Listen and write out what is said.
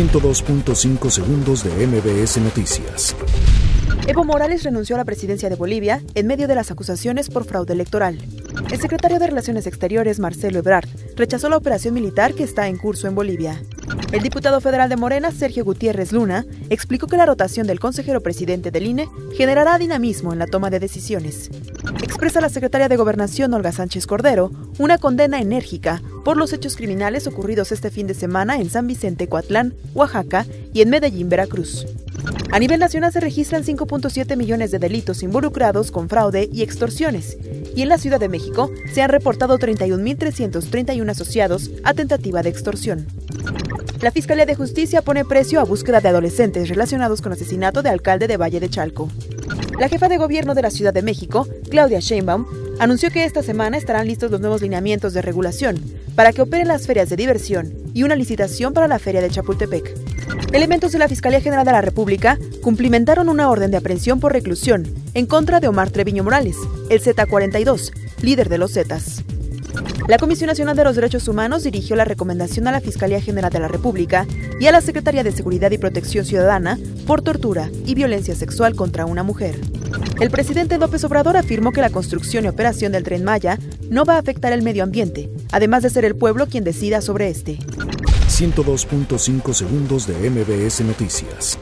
102.5 segundos de MBS Noticias. Evo Morales renunció a la presidencia de Bolivia en medio de las acusaciones por fraude electoral. El secretario de Relaciones Exteriores, Marcelo Ebrard, rechazó la operación militar que está en curso en Bolivia. El diputado federal de Morena, Sergio Gutiérrez Luna, explicó que la rotación del consejero presidente del INE generará dinamismo en la toma de decisiones. Expresa la secretaria de Gobernación, Olga Sánchez Cordero, una condena enérgica por los hechos criminales ocurridos este fin de semana en San Vicente, Coatlán, Oaxaca y en Medellín, Veracruz. A nivel nacional se registran 5.7 millones de delitos involucrados con fraude y extorsiones, y en la Ciudad de México se han reportado 31.331 asociados a tentativa de extorsión. La Fiscalía de Justicia pone precio a búsqueda de adolescentes relacionados con asesinato de alcalde de Valle de Chalco. La jefa de gobierno de la Ciudad de México, Claudia Sheinbaum, anunció que esta semana estarán listos los nuevos lineamientos de regulación para que operen las ferias de diversión y una licitación para la feria de Chapultepec. Elementos de la Fiscalía General de la República cumplimentaron una orden de aprehensión por reclusión en contra de Omar Treviño Morales, el Z42, líder de los Zetas. La Comisión Nacional de los Derechos Humanos dirigió la recomendación a la Fiscalía General de la República y a la Secretaría de Seguridad y Protección Ciudadana por tortura y violencia sexual contra una mujer. El presidente López Obrador afirmó que la construcción y operación del tren Maya no va a afectar el medio ambiente, además de ser el pueblo quien decida sobre este. 102.5 segundos de MBS Noticias.